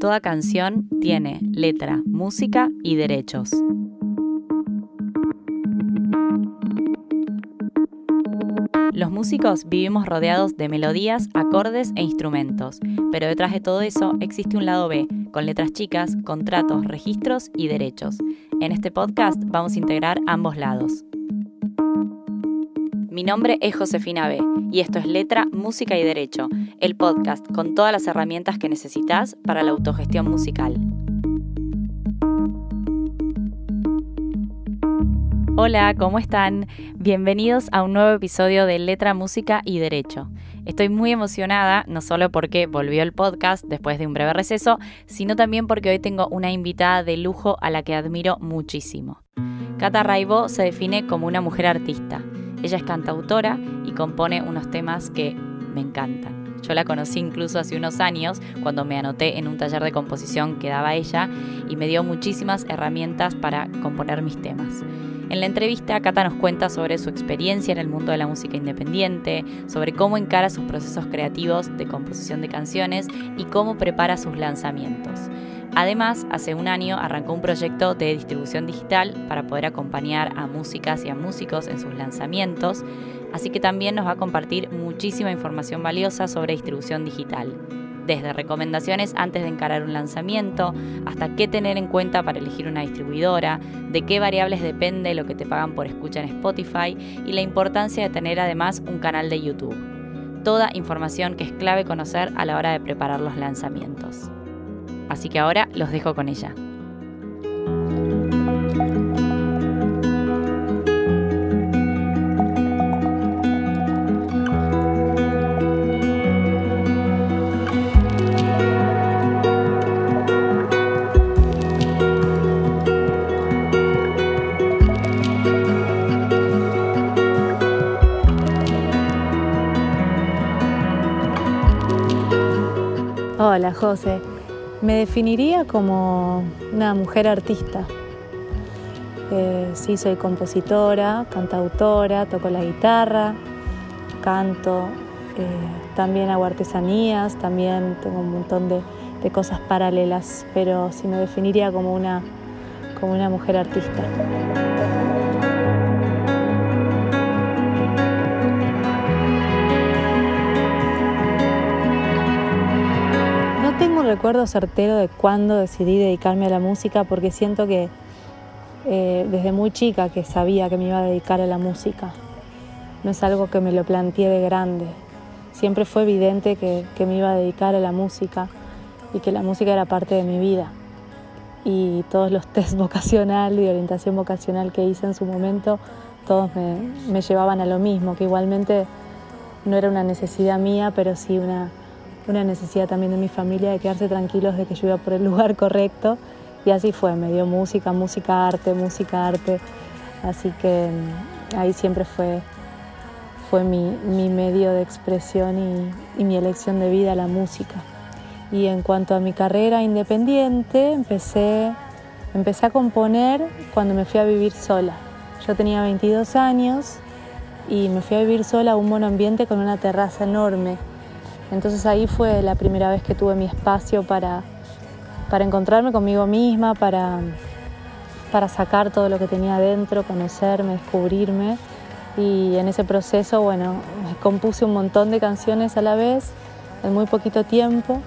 Toda canción tiene letra, música y derechos. Los músicos vivimos rodeados de melodías, acordes e instrumentos, pero detrás de todo eso existe un lado B, con letras chicas, contratos, registros y derechos. En este podcast vamos a integrar ambos lados. Mi nombre es Josefina B y esto es Letra, Música y Derecho, el podcast con todas las herramientas que necesitas para la autogestión musical. Hola, ¿cómo están? Bienvenidos a un nuevo episodio de Letra, Música y Derecho. Estoy muy emocionada, no solo porque volvió el podcast después de un breve receso, sino también porque hoy tengo una invitada de lujo a la que admiro muchísimo. Cata Raibo se define como una mujer artista. Ella es cantautora y compone unos temas que me encantan. Yo la conocí incluso hace unos años cuando me anoté en un taller de composición que daba ella y me dio muchísimas herramientas para componer mis temas. En la entrevista, Cata nos cuenta sobre su experiencia en el mundo de la música independiente, sobre cómo encara sus procesos creativos de composición de canciones y cómo prepara sus lanzamientos. Además, hace un año arrancó un proyecto de distribución digital para poder acompañar a músicas y a músicos en sus lanzamientos, así que también nos va a compartir muchísima información valiosa sobre distribución digital, desde recomendaciones antes de encarar un lanzamiento, hasta qué tener en cuenta para elegir una distribuidora, de qué variables depende lo que te pagan por escucha en Spotify y la importancia de tener además un canal de YouTube. Toda información que es clave conocer a la hora de preparar los lanzamientos. Así que ahora los dejo con ella. Hola José, me definiría como una mujer artista. Eh, sí, soy compositora, cantautora, toco la guitarra, canto, eh, también hago artesanías, también tengo un montón de, de, cosas paralelas, pero sí me definiría como una, como una mujer artista. Recuerdo certero de cuándo decidí dedicarme a la música porque siento que eh, desde muy chica que sabía que me iba a dedicar a la música. No es algo que me lo planteé de grande. Siempre fue evidente que, que me iba a dedicar a la música y que la música era parte de mi vida. Y todos los test vocacional y orientación vocacional que hice en su momento, todos me, me llevaban a lo mismo, que igualmente no era una necesidad mía, pero sí una, una necesidad también de mi familia de quedarse tranquilos de que yo iba por el lugar correcto y así fue, me dio música, música, arte, música, arte, así que mm, ahí siempre fue, fue mi, mi medio de expresión y, mi elección de vida, la música. Y en cuanto a mi carrera independiente, empecé, empecé a componer cuando me fui a vivir sola. Yo tenía 22 años y me fui a vivir sola a un monoambiente con una terraza enorme entonces ahí fue la primera vez que tuve mi espacio para, para encontrarme conmigo misma, para, para sacar todo lo que tenía adentro, conocerme, descubrirme. Y en ese proceso, bueno, compuse un montón de canciones a la vez, en muy poquito tiempo.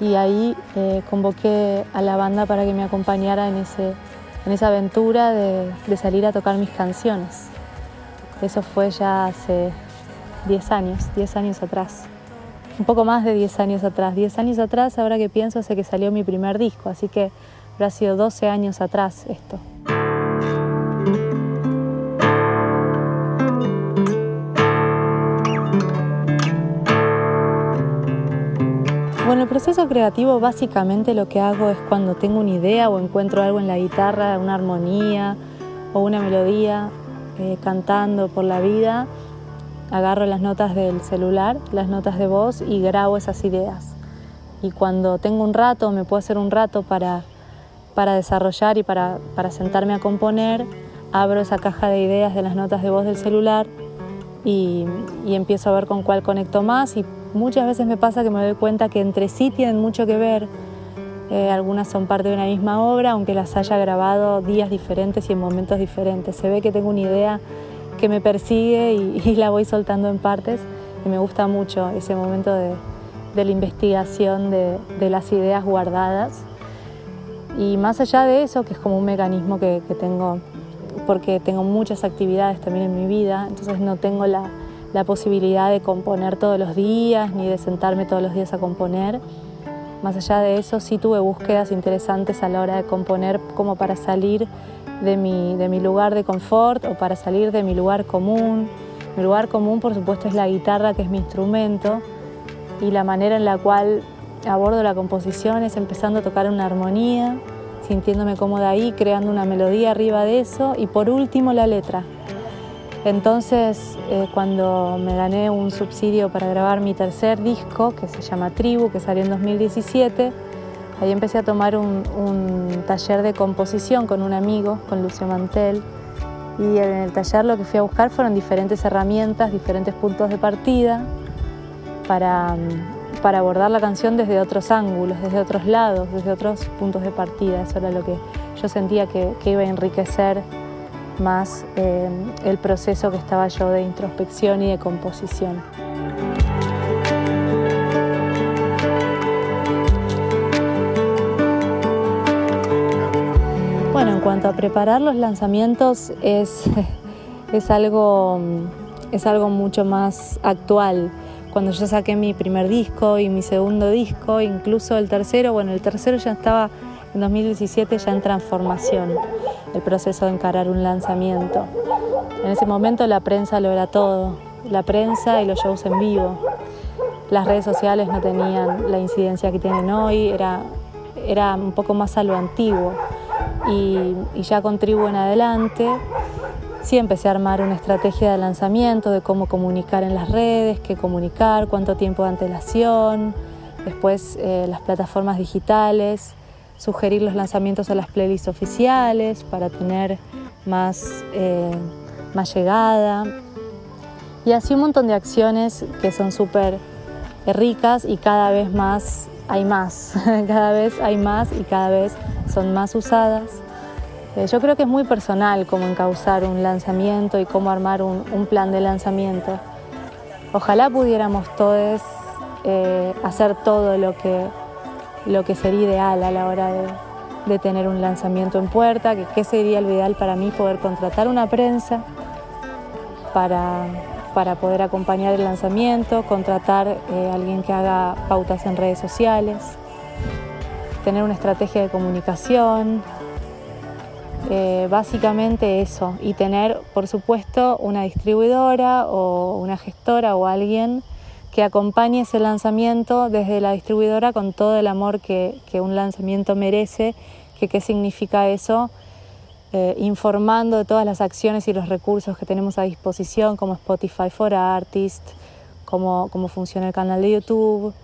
Y ahí eh, convoqué a la banda para que me acompañara en, ese, en esa aventura de, de salir a tocar mis canciones. Eso fue ya hace 10 años, 10 años atrás un poco más de 10 años atrás. 10 años atrás, ahora que pienso, hace que salió mi primer disco, así que habrá sido 12 años atrás esto. Bueno, el proceso creativo básicamente lo que hago es cuando tengo una idea o encuentro algo en la guitarra, una armonía o una melodía, eh, cantando por la vida, agarro las notas del celular, las notas de voz y grabo esas ideas. Y cuando tengo un rato, me puedo hacer un rato para, para desarrollar y para, para sentarme a componer, abro esa caja de ideas de las notas de voz del celular y, y, empiezo a ver con cuál conecto más y muchas veces me pasa que me doy cuenta que entre sí tienen mucho que ver. Eh, algunas son parte de una misma obra, aunque las haya grabado días diferentes y en momentos diferentes. Se ve que tengo una idea que me persigue y, la voy soltando en partes y me gusta mucho ese momento de, la investigación de, las ideas guardadas. Y más allá de eso, que es como un mecanismo que tengo porque tengo muchas actividades también en mi vida, entonces no tengo la, posibilidad de componer todos los días ni de sentarme todos los días a componer. Más allá de eso, sí tuve búsquedas interesantes a la hora de componer como para salir de mi, de mi lugar de confort o para salir de mi lugar común. Mi lugar común, por supuesto, es la guitarra, que es mi instrumento, y la manera en la cual abordo la composición es empezando a tocar una armonía, sintiéndome cómoda ahí, creando una melodía arriba de eso y por último la letra. Entonces, eh, cuando me gané un subsidio para grabar mi tercer disco, que se llama Tribu, que salió en 2017, ahí empecé a tomar un, taller de composición con un amigo, con Lucio Mantel, y en el taller lo que fui a buscar fueron diferentes herramientas, diferentes puntos de partida para, para abordar la canción desde otros ángulos, desde otros lados, desde otros puntos de partida. Eso era lo que yo sentía que, iba a enriquecer más eh, el proceso que estaba yo de introspección y de composición. Bueno, en cuanto a preparar los lanzamientos es, es, algo, es algo mucho más actual cuando yo saqué mi primer disco y mi segundo disco, incluso el tercero, bueno, el tercero ya estaba en 2017 ya en transformación, el proceso de encarar un lanzamiento. En ese momento la prensa lo era todo, la prensa y los shows en vivo. Las redes sociales no tenían la incidencia que tienen hoy, era, era un poco más a lo antiguo. Y, ya con Tribu en adelante Sí, empecé a armar una estrategia de lanzamiento, de cómo comunicar en las redes, qué comunicar, cuánto tiempo de antelación, después eh, las plataformas digitales, sugerir los lanzamientos a las playlists oficiales para tener más, eh, más llegada. Y así un montón de acciones que son súper ricas y cada vez más hay más, cada vez hay más y cada vez son más usadas. Eh, yo creo que es muy personal cómo encauzar un lanzamiento y cómo armar un, plan de lanzamiento. Ojalá pudiéramos todos eh, hacer todo lo que, lo que sería ideal a la hora de, tener un lanzamiento en puerta, que sería lo ideal para mí poder contratar una prensa para, poder acompañar el lanzamiento, contratar eh, alguien que haga pautas en redes sociales, tener una estrategia de comunicación, eh, básicamente eso, y tener, por supuesto, una distribuidora o una gestora o alguien que acompañe ese lanzamiento desde la distribuidora con todo el amor que, un lanzamiento merece, que qué significa eso, eh, informando de todas las acciones y los recursos que tenemos a disposición, como Spotify for Artists, cómo, cómo funciona el canal de YouTube,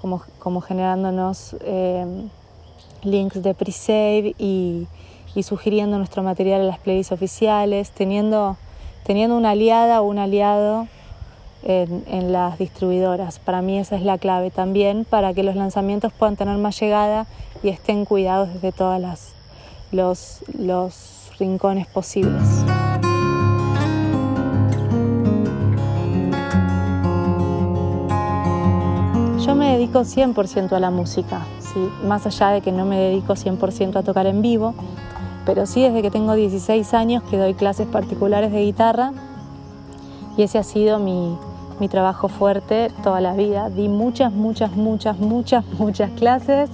como, generándonos eh, links de pre-save y y sugiriendo nuestro material a las playlists oficiales, teniendo, teniendo una aliada o un aliado en, las distribuidoras. Para mí esa es la clave también para que los lanzamientos puedan tener más llegada y estén cuidados desde todos los, los rincones posibles. Yo me dedico 100% a la música, ¿sí? más allá de que no me dedico 100% a tocar en vivo, pero sí desde que tengo 16 años que doy clases particulares de guitarra y ese ha sido mi, trabajo fuerte toda la vida. Di muchas, muchas, muchas, muchas, muchas clases,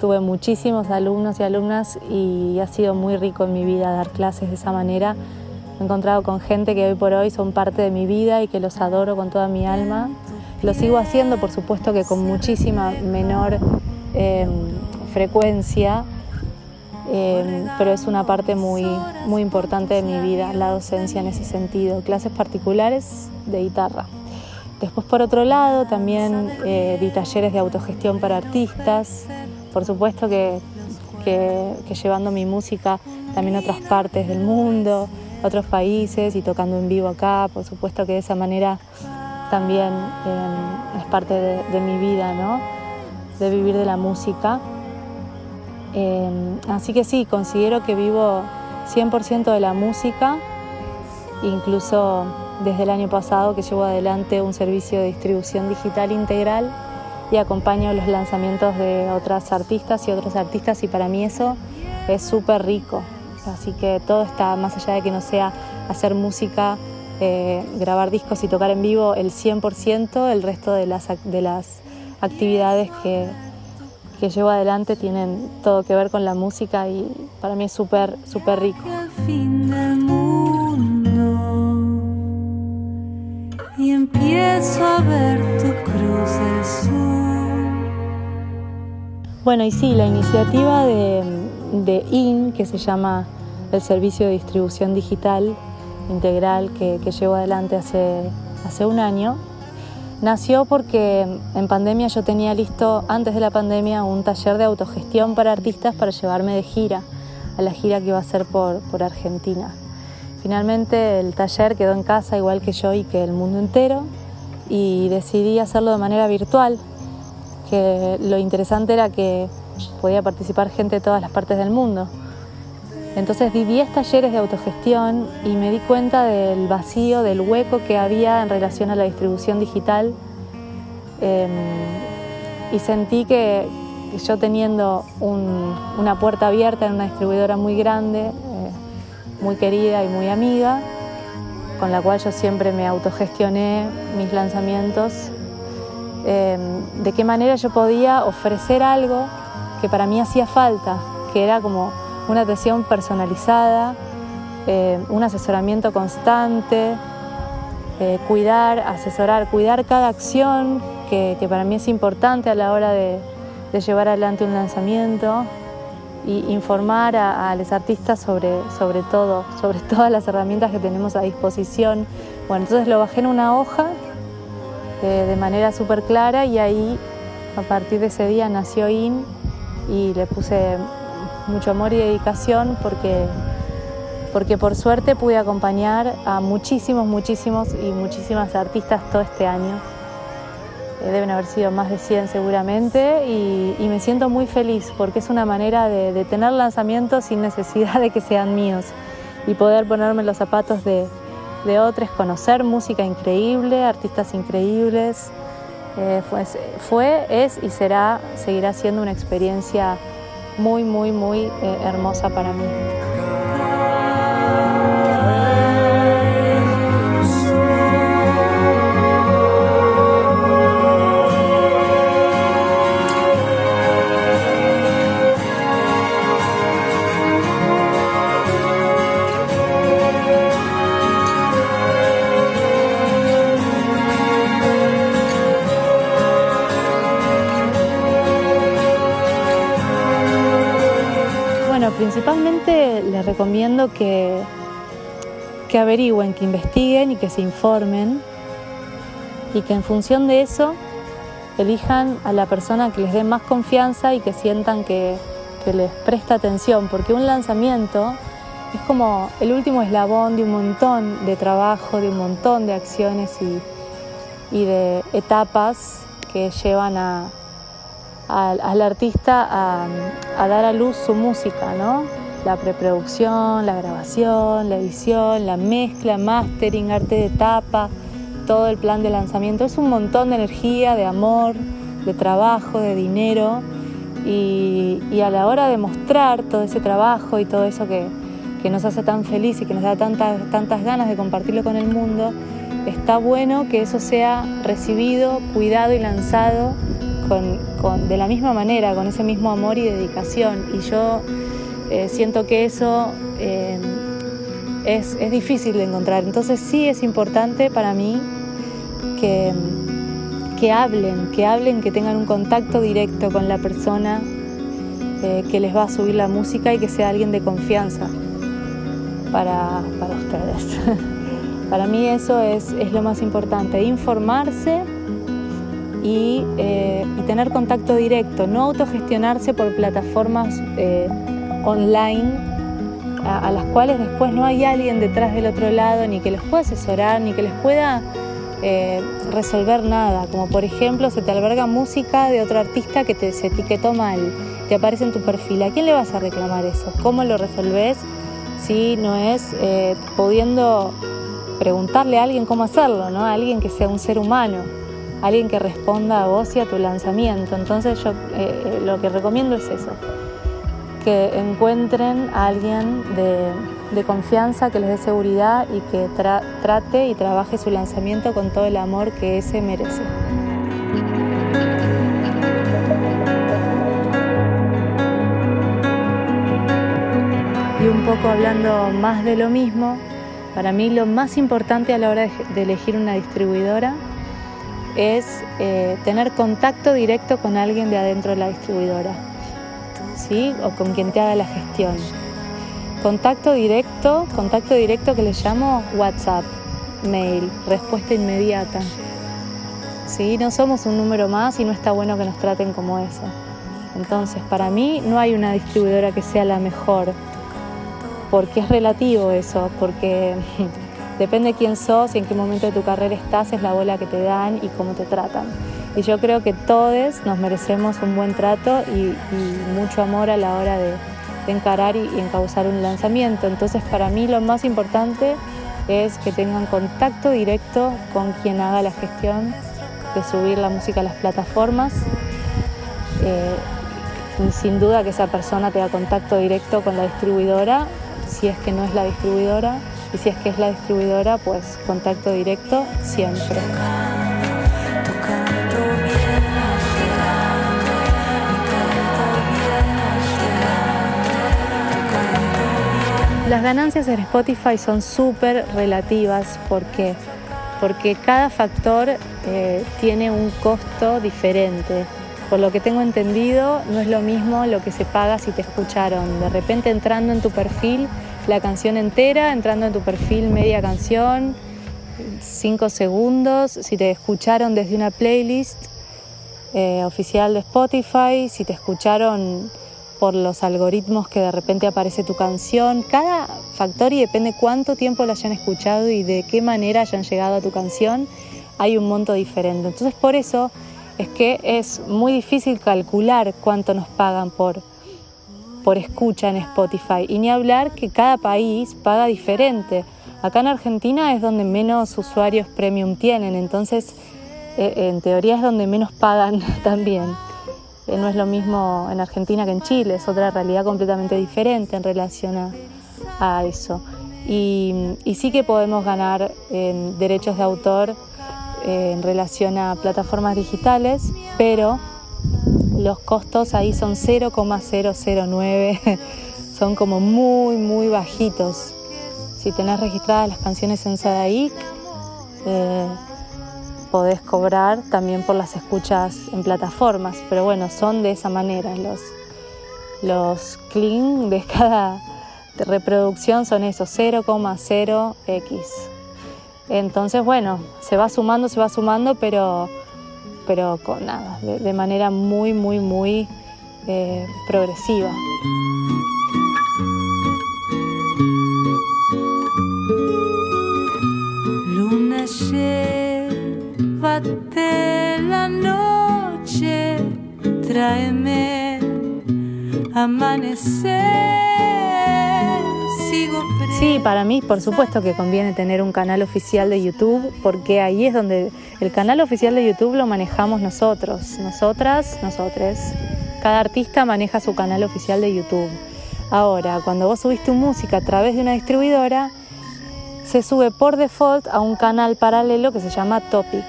tuve muchísimos alumnos y alumnas y ha sido muy rico en mi vida dar clases de esa manera. Me he encontrado con gente que hoy por hoy son parte de mi vida y que los adoro con toda mi alma. Lo sigo haciendo, por supuesto que con muchísima menor eh, frecuencia, Em, pero es una parte muy, muy importante de mi vida, la docencia en ese sentido, clases particulares de guitarra. Después, por otro lado, también eh, di talleres de autogestión para artistas, por supuesto que, que, llevando mi música también a otras partes del mundo, otros países y tocando en vivo acá, por supuesto que de esa manera también em, es parte de, mi vida, ¿no? De vivir de la música. Em, así que sí, considero que vivo 100% de la música, incluso desde el año pasado que llevo adelante un servicio de distribución digital integral y acompaño los lanzamientos de otras artistas y otros artistas y para mí eso es súper rico. Así que todo está más allá de que no sea hacer música, eh, grabar discos y tocar en vivo el 100%, el resto de las, de las actividades que, que llevo adelante tienen todo que ver con la música y para mí es súper, súper rico. Empiezo a ver tu cruz. Bueno, y sí, la iniciativa de, IN, que se llama el Servicio de Distribución Digital Integral que, que llevo adelante hace, hace un año, nació porque en pandemia yo tenía listo, antes de la pandemia, un taller de autogestión para artistas para llevarme de gira, a la gira que iba a ser por, por Argentina. Finalmente el taller quedó en casa igual que yo y que el mundo entero y decidí hacerlo de manera virtual, que lo interesante era que podía participar gente de todas las partes del mundo. Entonces di 10 talleres de autogestión y me di cuenta del vacío, del hueco que había en relación a la distribución digital em, y sentí que, yo teniendo una puerta abierta en una distribuidora muy grande, muy querida y muy amiga, con la cual yo siempre me autogestioné mis lanzamientos, em, de qué manera yo podía ofrecer algo que para mí hacía falta, que era como una atención personalizada, em, un asesoramiento constante, eh, cuidar, asesorar, cuidar cada acción que, para mí es importante a la hora de llevar adelante un lanzamiento, y informar a, los artistas sobre, sobre todo, sobre todas las herramientas que tenemos a disposición. Bueno, entonces lo bajé en una hoja eh, de manera súper clara y ahí a partir de ese día nació IN y le puse mucho amor y dedicación porque, porque por suerte pude acompañar a muchísimos, muchísimos y muchísimas artistas todo este año. Eh, deben haber sido más de 100 seguramente, y, me siento muy feliz porque es una manera de, tener lanzamientos sin necesidad de que sean míos y poder ponerme los zapatos de, otros, conocer música increíble, artistas increíbles. Eh, fue, fue, es y será, seguirá siendo una experiencia muy, muy, muy eh, hermosa para mí. Principalmente les recomiendo que, que averigüen, que investiguen y que se informen y que en función de eso elijan a la persona que les dé más confianza y que sientan que, les presta atención, porque un lanzamiento es como el último eslabón de un montón de trabajo, de un montón de acciones y de etapas que llevan a, al, artista a, dar a luz su música, ¿no? La preproducción, la grabación, la edición, la mezcla, mastering, arte de tapa, todo el plan de lanzamiento. Es un montón de energía, de amor, de trabajo, de dinero. Y, a la hora de mostrar todo ese trabajo y todo eso que, nos hace tan feliz y que nos da tantas, tantas ganas de compartirlo con el mundo, está bueno que eso sea recibido, cuidado y lanzado de la misma manera, con ese mismo amor y dedicación. Y yo eh, siento que eso eh, es, difícil de encontrar. Entonces sí es importante para mí que, que hablen, que hablen, que tengan un contacto directo con la persona eh, que les va a subir la música y que sea alguien de confianza para, para ustedes. para mí eso es, es lo más importante, informarse eh, y, tener contacto directo, no autogestionarse por plataformas eh, online a, las cuales después no hay alguien detrás del otro lado ni que les pueda asesorar, ni que les pueda eh, resolver nada, como por ejemplo se te alberga música de otro artista que te, se etiquetó mal, te aparece en tu perfil, ¿a quién le vas a reclamar eso? ¿Cómo lo resolves si no es eh, pudiendo preguntarle a alguien cómo hacerlo, ¿no? a alguien que sea un ser humano, alguien que responda a vos y a tu lanzamiento? Entonces yo eh, lo que recomiendo es eso, que encuentren a alguien de confianza, que les dé seguridad y que trate y trabaje su lanzamiento con todo el amor que ese merece. Y un poco hablando más de lo mismo, para mí lo más importante a la hora de elegir una distribuidora es eh, tener contacto directo con alguien de adentro de la distribuidora, ¿sí? O con quien te haga la gestión. Contacto directo, contacto directo que le llamo WhatsApp, mail, respuesta inmediata. ¿Sí? No somos un número más y no está bueno que nos traten como eso. Entonces, para mí no hay una distribuidora que sea la mejor, porque es relativo eso, porque depende de quién sos y en qué momento de tu carrera estás, es la bola que te dan y cómo te tratan. Y yo creo que todos nos merecemos un buen trato y, y mucho amor a la hora de, encarar y, encauzar un lanzamiento. Entonces para mí lo más importante es que tengan contacto directo con quien haga la gestión de subir la música a las plataformas. Eh, sin duda que esa persona tenga contacto directo con la distribuidora, si es que no es la distribuidora, y si es que es la distribuidora, pues contacto directo siempre. Las ganancias en Spotify son súper relativas porque, porque cada factor eh, tiene un costo diferente. Por lo que tengo entendido, no es lo mismo lo que se paga si te escucharon. De repente entrando en tu perfil la canción entera, entrando en tu perfil media canción, cinco segundos, si te escucharon desde una playlist eh, oficial de Spotify, si te escucharon por los algoritmos que de repente aparece tu canción. Cada factor y depende cuánto tiempo la hayan escuchado y de qué manera hayan llegado a tu canción, hay un monto diferente. Entonces por eso es que es muy difícil calcular cuánto nos pagan por, por escucha en Spotify. Y ni hablar que cada país paga diferente. Acá en Argentina es donde menos usuarios premium tienen, entonces eh, en teoría es donde menos pagan también. Eh, no es lo mismo en Argentina que en Chile, es otra realidad completamente diferente en relación a, eso. Y, sí que podemos ganar en derechos de autor eh, en relación a plataformas digitales, pero los costos ahí son 0,009, son como muy, muy bajitos. Si tenés registradas las canciones en Sadaic, eh, podés cobrar también por las escuchas en plataformas, pero bueno, son de esa manera. Los, los clean de cada reproducción son eso, 0,0x. Entonces, bueno, se va sumando, se va sumando, pero, pero con nada, de, manera muy, muy, muy eh, progresiva. Luna la noche, tráeme amanecer. Sí, para mí, por supuesto que conviene tener un canal oficial de YouTube, porque ahí es donde el canal oficial de YouTube lo manejamos nosotros, nosotras, nosotres. Cada artista maneja su canal oficial de YouTube. Ahora, cuando vos subís tu música a través de una distribuidora, se sube por default a un canal paralelo que se llama Topic.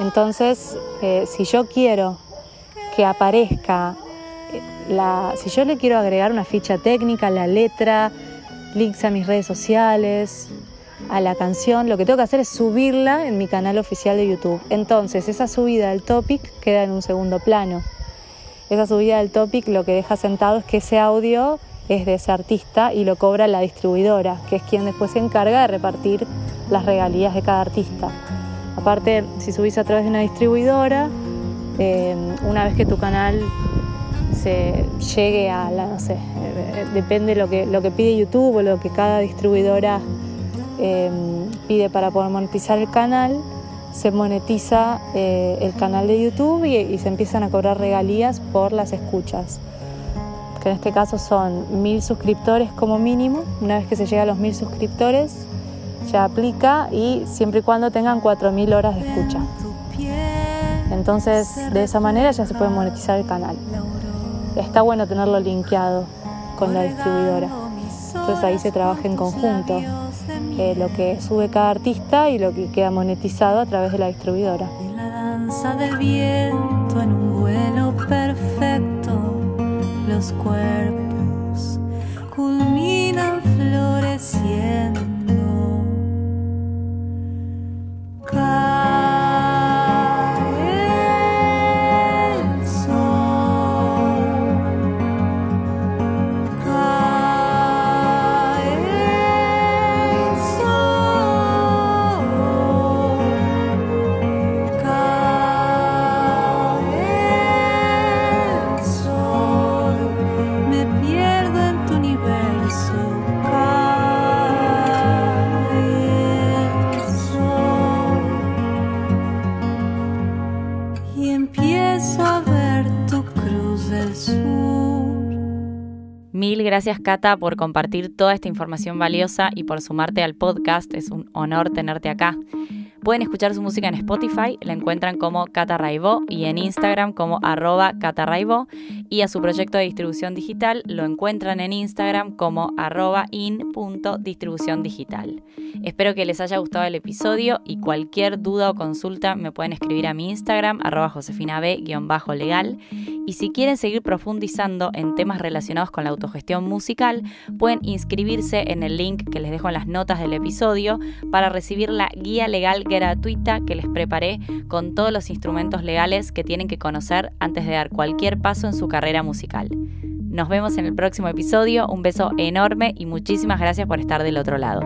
Entonces, eh, si yo quiero que aparezca, eh, la, si yo le quiero agregar una ficha técnica, la letra, links a mis redes sociales, a la canción, lo que tengo que hacer es subirla en mi canal oficial de YouTube. Entonces, esa subida del topic queda en un segundo plano. Esa subida del topic lo que deja sentado es que ese audio es de ese artista y lo cobra la distribuidora, que es quien después se encarga de repartir las regalías de cada artista. Aparte, si subís a través de una distribuidora, eh, una vez que tu canal se llegue a la, no sé, eh, depende lo que, lo que pide YouTube o lo que cada distribuidora eh, pide para poder monetizar el canal, se monetiza eh, el canal de YouTube y, se empiezan a cobrar regalías por las escuchas. Que en este caso son mil suscriptores como mínimo. Una vez que se llega a los mil suscriptores, ya aplica y siempre y cuando tengan 4.000 horas de escucha. Entonces, de esa manera ya se puede monetizar el canal. Está bueno tenerlo linkeado con la distribuidora. Entonces ahí se trabaja en conjunto. Eh, lo que sube cada artista y lo que queda monetizado a través de la distribuidora. Gracias Cata por compartir toda esta información valiosa y por sumarte al podcast. Es un honor tenerte acá. Pueden escuchar su música en Spotify, la encuentran como Cata y en Instagram como arroba Cata y a su proyecto de distribución digital lo encuentran en Instagram como arroba in.distribución digital. Espero que les haya gustado el episodio y cualquier duda o consulta me pueden escribir a mi Instagram arroba josefinab-legal y si quieren seguir profundizando en temas relacionados con la autogestión musical pueden inscribirse en el link que les dejo en las notas del episodio para recibir la guía legal gratuita que les preparé con todos los instrumentos legales que tienen que conocer antes de dar cualquier paso en su carrera musical. Nos vemos en el próximo episodio, un beso enorme y muchísimas gracias por estar del otro lado.